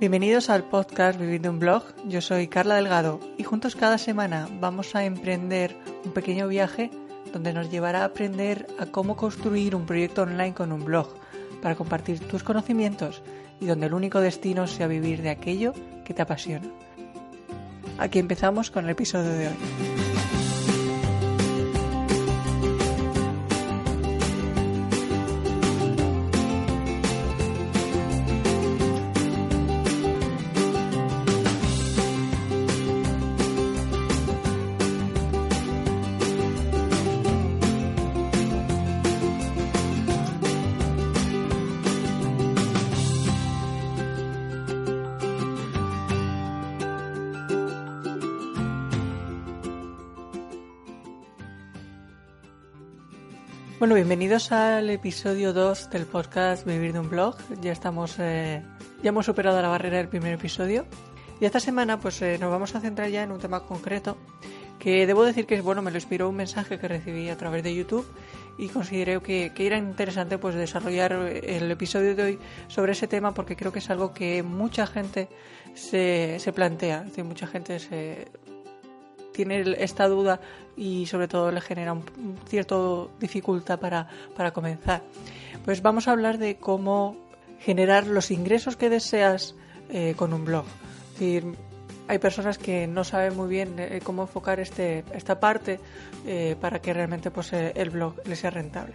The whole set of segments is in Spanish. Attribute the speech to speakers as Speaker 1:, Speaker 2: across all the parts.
Speaker 1: Bienvenidos al podcast Vivir de un blog. Yo soy Carla Delgado y juntos cada semana vamos a emprender un pequeño viaje donde nos llevará a aprender a cómo construir un proyecto online con un blog para compartir tus conocimientos y donde el único destino sea vivir de aquello que te apasiona. Aquí empezamos con el episodio de hoy. Bueno, bienvenidos al episodio 2 del podcast Vivir de un blog. Ya estamos, eh, ya hemos superado la barrera del primer episodio. Y esta semana pues eh, nos vamos a centrar ya en un tema concreto que debo decir que bueno, me lo inspiró un mensaje que recibí a través de YouTube y consideré que, era interesante pues desarrollar el episodio de hoy sobre ese tema porque creo que es algo que mucha gente se, se plantea, es mucha gente se tiene esta duda y sobre todo le genera un, cierto dificultad para, para comenzar. Pues vamos a hablar de cómo generar los ingresos que deseas eh, con un blog. Es decir, hay personas que no saben muy bien eh, cómo enfocar este, esta parte eh, para que realmente pues, el blog les sea rentable.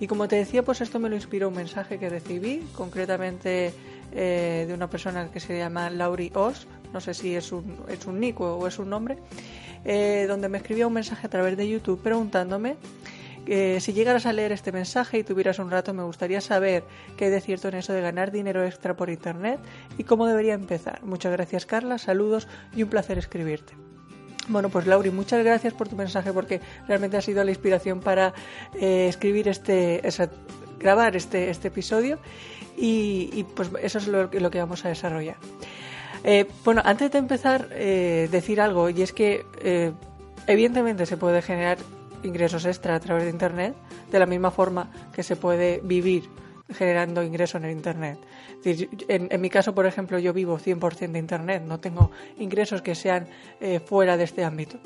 Speaker 1: Y como te decía, pues esto me lo inspiró un mensaje que recibí, concretamente de una persona que se llama Lauri Os, no sé si es un, es un nick o es un nombre, eh, donde me escribía un mensaje a través de YouTube preguntándome que si llegaras a leer este mensaje y tuvieras un rato, me gustaría saber qué hay de cierto en eso de ganar dinero extra por Internet y cómo debería empezar. Muchas gracias Carla, saludos y un placer escribirte. Bueno, pues Lauri, muchas gracias por tu mensaje porque realmente ha sido la inspiración para eh, escribir este, grabar este, este episodio y, pues eso es lo, lo que vamos a desarrollar. Eh, bueno, antes de empezar, eh, decir algo, y es que eh, evidentemente se puede generar ingresos extra a través de Internet, de la misma forma que se puede vivir generando ingresos en el Internet. En, en, mi caso, por ejemplo, yo vivo 100% de Internet, no tengo ingresos que sean fuera de este ámbito.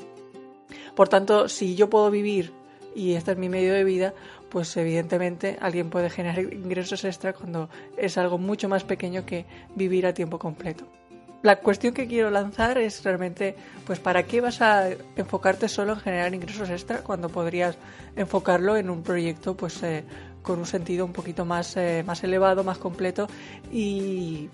Speaker 1: Por tanto, si yo puedo vivir y este es mi medio de vida, pues evidentemente alguien puede generar ingresos extra cuando es algo mucho más pequeño que vivir a tiempo completo la cuestión que quiero lanzar es realmente, pues, ¿para qué vas a enfocarte solo en generar ingresos extra cuando podrías enfocarlo en un proyecto, pues, eh, con un sentido un poquito más, eh, más elevado, más completo y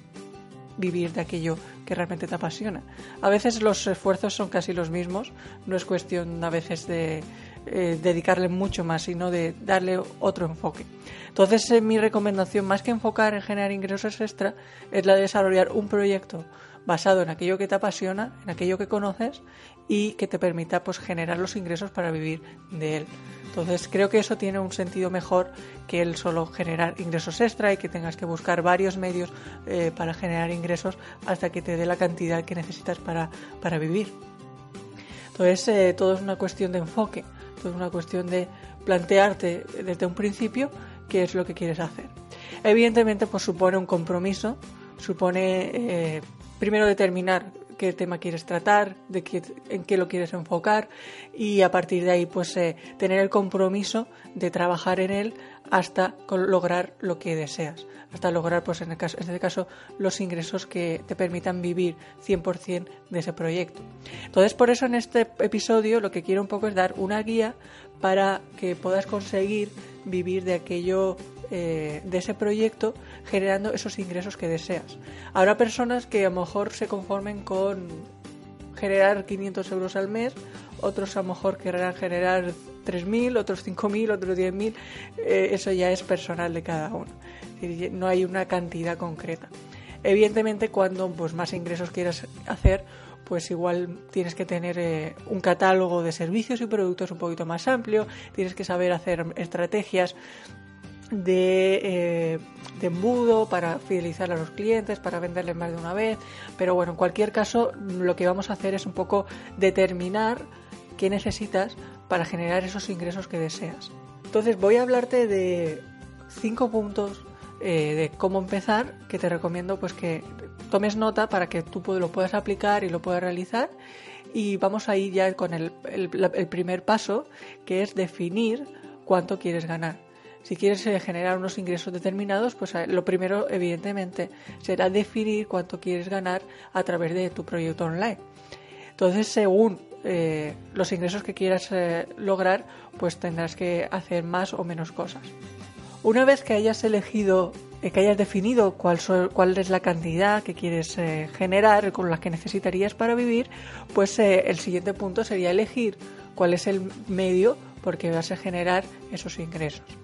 Speaker 1: vivir de aquello que realmente te apasiona? A veces los esfuerzos son casi los mismos, no es cuestión a veces de eh, dedicarle mucho más, sino de darle otro enfoque. Entonces, mi recomendación, más que enfocar en generar ingresos extra, es la de desarrollar un proyecto basado en aquello que te apasiona, en aquello que conoces y que te permita pues generar los ingresos para vivir de él. Entonces creo que eso tiene un sentido mejor que el solo generar ingresos extra y que tengas que buscar varios medios eh, para generar ingresos hasta que te dé la cantidad que necesitas para, para vivir. Entonces eh, todo es una cuestión de enfoque, todo es una cuestión de plantearte desde un principio qué es lo que quieres hacer. Evidentemente pues supone un compromiso, supone eh, primero determinar qué tema quieres tratar, en qué lo quieres enfocar y a partir de ahí pues eh, tener el compromiso de trabajar en él hasta lograr lo que deseas, hasta lograr pues en, caso, en este caso los ingresos que te permitan vivir 100% de ese proyecto. Entonces por eso en este episodio lo que quiero un poco es dar una guía para que puedas conseguir vivir de aquello eh, de ese proyecto generando esos ingresos que deseas. Habrá personas que a lo mejor se conformen con generar 500 euros al mes, otros a lo mejor querrán generar 3.000, otros 5.000, otros 10.000, eh, eso ya es personal de cada uno. No hay una cantidad concreta. Evidentemente, cuando pues, más ingresos quieras hacer, pues igual tienes que tener eh, un catálogo de servicios y productos un poquito más amplio, tienes que saber hacer estrategias de, eh, de, embudo para fidelizar a los clientes, para venderles más de una vez. Pero bueno, en cualquier caso, lo que vamos a hacer es un poco determinar qué necesitas para generar esos ingresos que deseas. Entonces voy a hablarte de cinco puntos eh, de cómo empezar que te recomiendo pues que tomes nota para que tú lo puedas aplicar y lo puedas realizar. Y vamos a ir ya con el, el primer paso, que es definir cuánto quieres ganar. Si quieres eh, generar unos ingresos determinados, pues eh, lo primero, evidentemente, será definir cuánto quieres ganar a través de tu proyecto online. Entonces, según eh, los ingresos que quieras lograr, pues tendrás que hacer más o menos cosas. Una vez que hayas elegido, que hayas definido cuál, es la cantidad que quieres generar, con la que necesitarías para vivir, pues el siguiente punto sería elegir cuál es el medio por que vas a generar esos ingresos.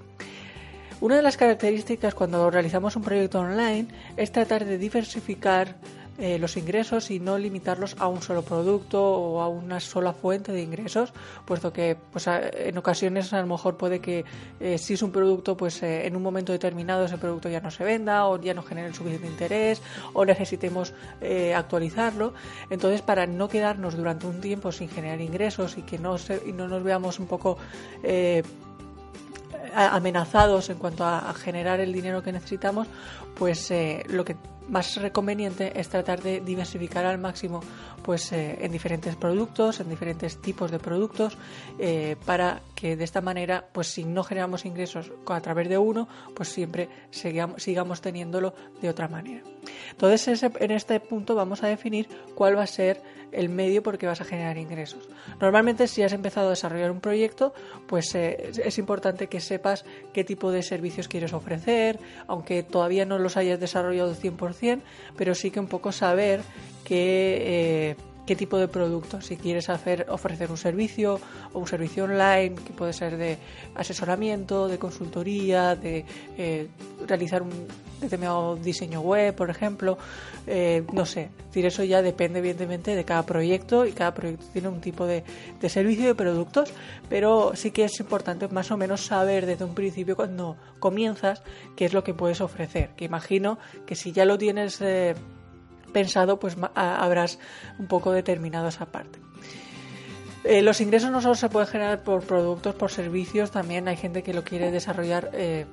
Speaker 1: Una de las características cuando realizamos un proyecto online es tratar de diversificar eh, los ingresos y no limitarlos a un solo producto o a una sola fuente de ingresos, puesto que pues, en ocasiones a lo mejor puede que eh, si es un producto, pues eh, en un momento determinado ese producto ya no se venda o ya no genere el suficiente interés o necesitemos actualizarlo. Entonces, para no quedarnos durante un tiempo sin generar ingresos y que no, y no nos veamos un poco amenazados en cuanto a, generar el dinero que necesitamos, pues eh, lo que más conveniente es tratar de diversificar al máximo pues eh, en diferentes productos, en diferentes tipos de productos, eh, para que de esta manera, pues si no generamos ingresos a través de uno, pues siempre sigamos, sigamos teniéndolo de otra manera. Entonces en este punto vamos a definir cuál va a ser el medio por que vas a generar ingresos. Normalmente si has empezado a desarrollar un proyecto, pues eh, es importante que sepas qué tipo de servicios quieres ofrecer, aunque todavía no los hayas desarrollado 100%, pero sí que un poco saber qué... Eh, qué tipo de producto, si quieres hacer, ofrecer un servicio o un servicio online que puede ser de asesoramiento, de consultoría, de eh, realizar un determinado diseño web, por ejemplo, eh, no sé, decir, eso ya depende evidentemente de cada proyecto y cada proyecto tiene un tipo de, de servicio y de productos, pero sí que es importante más o menos saber desde un principio cuando comienzas qué es lo que puedes ofrecer, que imagino que si ya lo tienes... Eh, pensado, pues habrás un poco determinado esa parte. Eh, los ingresos no solo se pueden generar por productos, por servicios, también hay gente que lo quiere desarrollar, eh,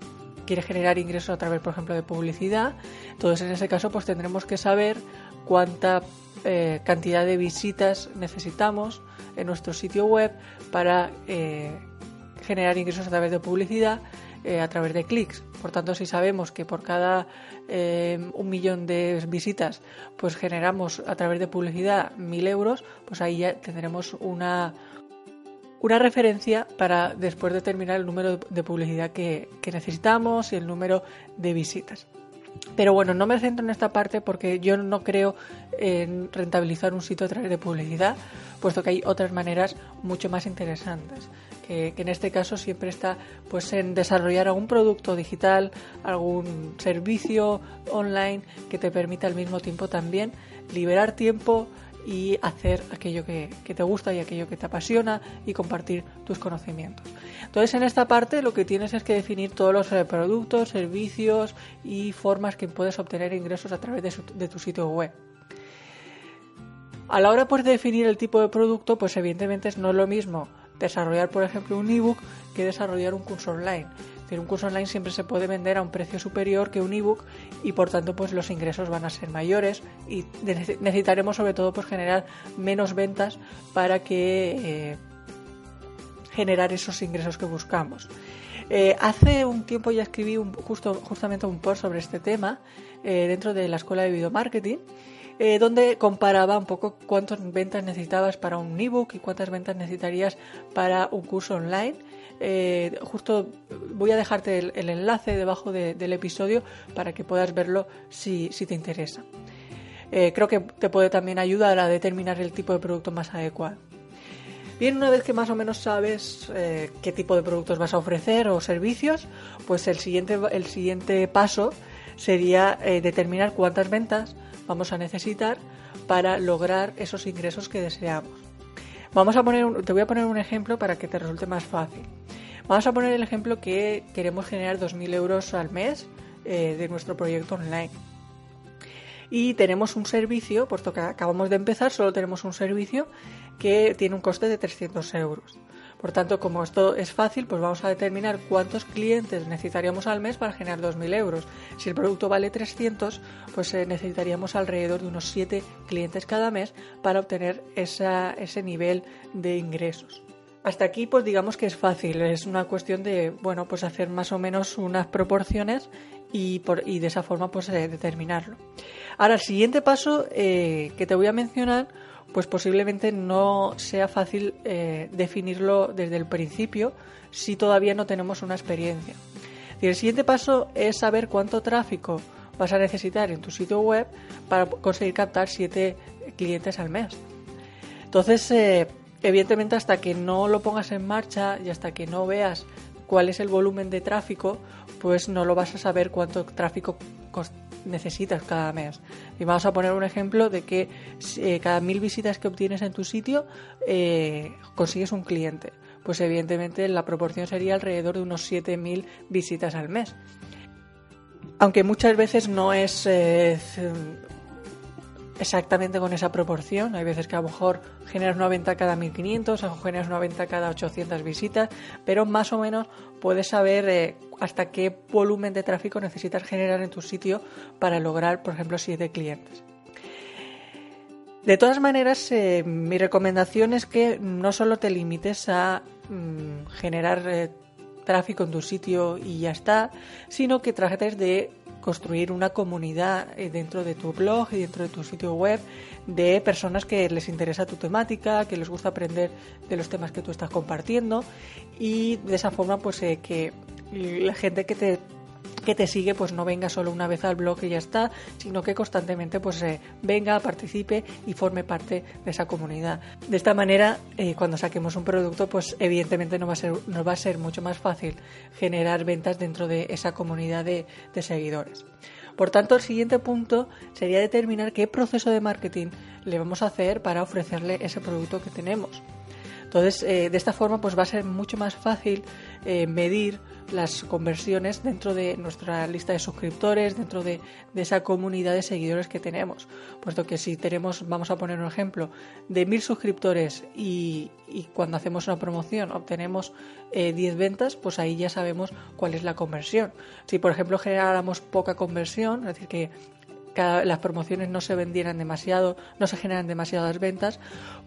Speaker 1: quiere generar ingresos a través, por ejemplo, de publicidad. Entonces, en ese caso, pues tendremos que saber cuánta eh, cantidad de visitas necesitamos en nuestro sitio web para generar ingresos a través de publicidad, a través de clics. Por tanto, si sabemos que por cada eh, un millón de visitas, pues generamos a través de publicidad mil euros, pues ahí ya tendremos una, una referencia para después determinar el número de publicidad que, que necesitamos y el número de visitas. Pero bueno, no me centro en esta parte porque yo no creo en rentabilizar un sitio a través de publicidad, puesto que hay otras maneras mucho más interesantes que, en este caso siempre está pues en desarrollar algún producto digital, algún servicio online que te permita al mismo tiempo también liberar tiempo y hacer aquello que, te gusta y aquello que te apasiona y compartir tus conocimientos. Entonces en esta parte lo que tienes es que definir todos los eh, productos, servicios y formas que puedes obtener ingresos a través de, de tu sitio web. A la hora pues, de definir el tipo de producto, pues evidentemente no es lo mismo desarrollar, por ejemplo, un ebook que desarrollar un curso online. Un curso online siempre se puede vender a un precio superior que un ebook y por tanto pues los ingresos van a ser mayores y necesitaremos sobre todo pues generar menos ventas para que eh, generar esos ingresos que buscamos. Eh, hace un tiempo ya escribí un, justo, justamente un post sobre este tema eh, dentro de la escuela de video marketing eh, donde comparaba un poco cuántas ventas necesitabas para un ebook y cuántas ventas necesitarías para un curso online. Justo voy a dejarte el, enlace debajo del episodio para que puedas verlo si, te interesa. Creo que te puede también ayudar a determinar el tipo de producto más adecuado. Bien, una vez que más o menos sabes qué tipo de productos vas a ofrecer o servicios, pues el siguiente, el siguiente paso sería determinar cuántas ventas vamos a necesitar para lograr esos ingresos que deseamos. Vamos a poner, te voy a poner un ejemplo para que te resulte más fácil. Vamos a poner el ejemplo que queremos generar 2.000 euros al mes eh, de nuestro proyecto online. Y tenemos un servicio, puesto que acabamos de empezar, solo tenemos un servicio que tiene un coste de 300 euros. Por tanto, como esto es fácil, pues vamos a determinar cuántos clientes necesitaríamos al mes para generar 2.000 euros. Si el producto vale 300, pues eh, necesitaríamos alrededor de unos 7 clientes cada mes para obtener ese nivel de ingresos. Hasta aquí, pues digamos que es fácil, es una cuestión de, bueno, pues hacer más o menos unas proporciones y, por, y de esa forma, pues eh, determinarlo. Ahora, el siguiente paso eh, que te voy a mencionar pues posiblemente no sea fácil eh, definirlo desde el principio si todavía no tenemos una experiencia. Y el siguiente paso es saber cuánto tráfico vas a necesitar en tu sitio web para conseguir captar 7 clientes al mes. Entonces, evidentemente, hasta que no lo pongas en marcha y hasta que no veas cuál es el volumen de tráfico, pues no lo vas a saber cuánto tráfico necesitas cada mes. Y vamos a poner un ejemplo de que eh, cada mil visitas que obtienes en tu sitio eh, consigues un cliente. Pues evidentemente la proporción sería alrededor de unos 7.000 visitas al mes. Aunque muchas veces no es eh, exactamente con esa proporción. Hay veces que a lo mejor generas una venta cada 1500, a lo mejor generas una venta cada 800 visitas, pero más o menos puedes saber eh, hasta qué volumen de tráfico necesitas generar en tu sitio para lograr, por ejemplo, 7 clientes. De todas maneras, eh, mi recomendación es que no solo te limites a mm, generar eh, tráfico en tu sitio y ya está, sino que trates de construir una comunidad eh, dentro de tu blog y dentro de tu sitio web de personas que les interesa tu temática, que les gusta aprender de los temas que tú estás compartiendo y de esa forma pues eh, que la gente que te que te sigue pues no venga solo una vez al blog y ya está, sino que constantemente pues eh, venga, participe y forme parte de esa comunidad. De esta manera, eh, cuando saquemos un producto, pues evidentemente no va a ser, va a ser mucho más fácil generar ventas dentro de esa comunidad de, seguidores. Por tanto, el siguiente punto sería determinar qué proceso de marketing le vamos a hacer para ofrecerle ese producto que tenemos. Entonces, eh, de esta forma, pues va a ser mucho más fácil medir las conversiones dentro de nuestra lista de suscriptores, dentro de, esa comunidad de seguidores que tenemos. Puesto que si tenemos, vamos a poner un ejemplo, de mil suscriptores y, cuando hacemos una promoción obtenemos 10 eh, ventas, pues ahí ya sabemos cuál es la conversión. Si por ejemplo generáramos poca conversión, es decir, que las promociones no se vendieran demasiado, no se generan demasiadas ventas,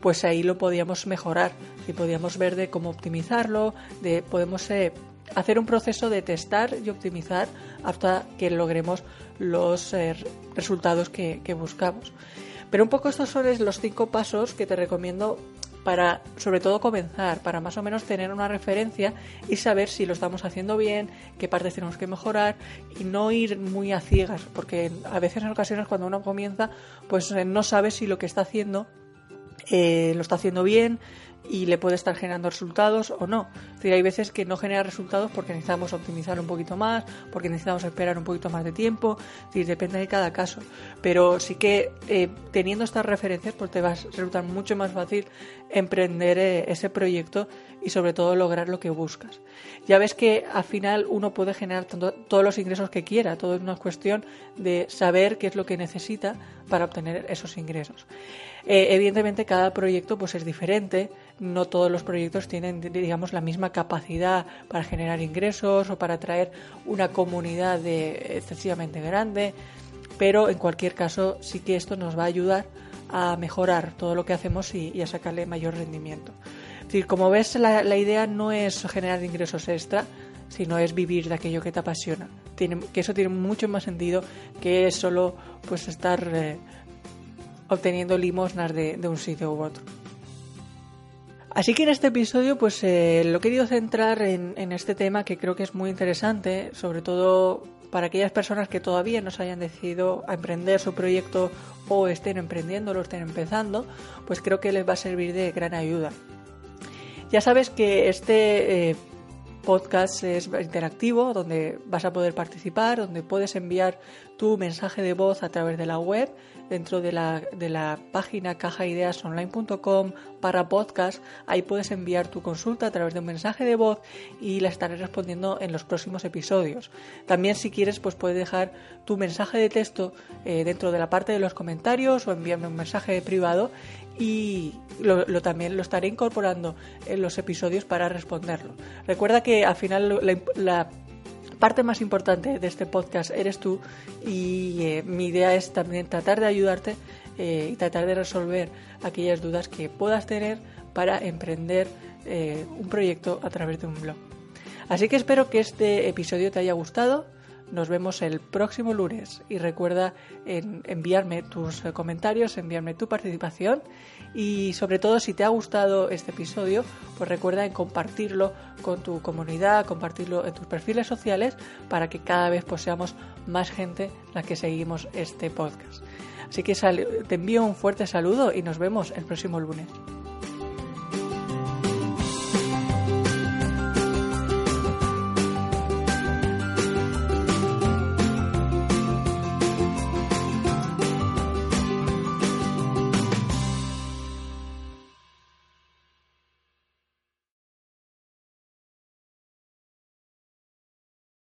Speaker 1: pues ahí lo podíamos mejorar y podíamos ver de cómo optimizarlo, de podemos eh, hacer un proceso de testar y optimizar hasta que logremos los eh, resultados que, buscamos. Pero un poco estos son los cinco pasos que te recomiendo para, sobre todo, comenzar, para más o menos tener una referencia y saber si lo estamos haciendo bien, qué partes tenemos que mejorar y no ir muy a ciegas, porque a veces en ocasiones cuando uno comienza, pues eh, no sabe si lo que está haciendo eh, lo está haciendo bien, y le puede estar generando resultados o no. Hay veces que no genera resultados porque necesitamos optimizar un poquito más, porque necesitamos esperar un poquito más de tiempo, es depende de cada caso. Pero sí que eh, teniendo estas referencias, pues te va a resultar mucho más fácil emprender eh, ese proyecto y sobre todo lograr lo que buscas. Ya ves que al final uno puede generar todos los ingresos que quiera, todo es una cuestión de saber qué es lo que necesita para obtener esos ingresos. Eh, evidentemente cada proyecto pues es diferente, no todos los proyectos tienen digamos la misma capacidad para generar ingresos o para atraer una comunidad excesivamente grande, pero en cualquier caso sí que esto nos va a ayudar a mejorar todo lo que hacemos y, a sacarle mayor rendimiento. Es decir, como ves, la, idea no es generar ingresos extra, sino es vivir de aquello que te apasiona. Tiene, que eso tiene mucho más sentido que solo pues estar eh, obteniendo limosnas de, un sitio u otro. Así que en este episodio pues eh, lo he querido centrar en, este tema que creo que es muy interesante, sobre todo para aquellas personas que todavía no se hayan decidido a emprender su proyecto o estén emprendiendo lo estén empezando, pues creo que les va a servir de gran ayuda. Ya sabes que este eh, podcast es interactivo, donde vas a poder participar, donde puedes enviar tu mensaje de voz a través de la web dentro de la, de la página cajaideasonline.com para podcast. Ahí puedes enviar tu consulta a través de un mensaje de voz y la estaré respondiendo en los próximos episodios. También si quieres pues puedes dejar tu mensaje de texto eh, dentro de la parte de los comentarios o enviarme un mensaje privado y lo, también lo estaré incorporando en los episodios para responderlo. Recuerda que al final la parte más importante de este podcast eres tú y eh, mi idea es también tratar de ayudarte eh, y tratar de resolver aquellas dudas que puedas tener para emprender eh, un proyecto a través de un blog. Así que espero que este episodio te haya gustado nos vemos el próximo lunes y recuerda enviarme tus eh, comentarios, enviarme tu participación y sobre todo si te ha gustado este episodio, pues recuerda en compartirlo con tu comunidad, compartirlo en tus perfiles sociales para que cada vez pues, seamos más gente la que seguimos este podcast. Así que te envío un fuerte saludo y nos vemos el próximo lunes.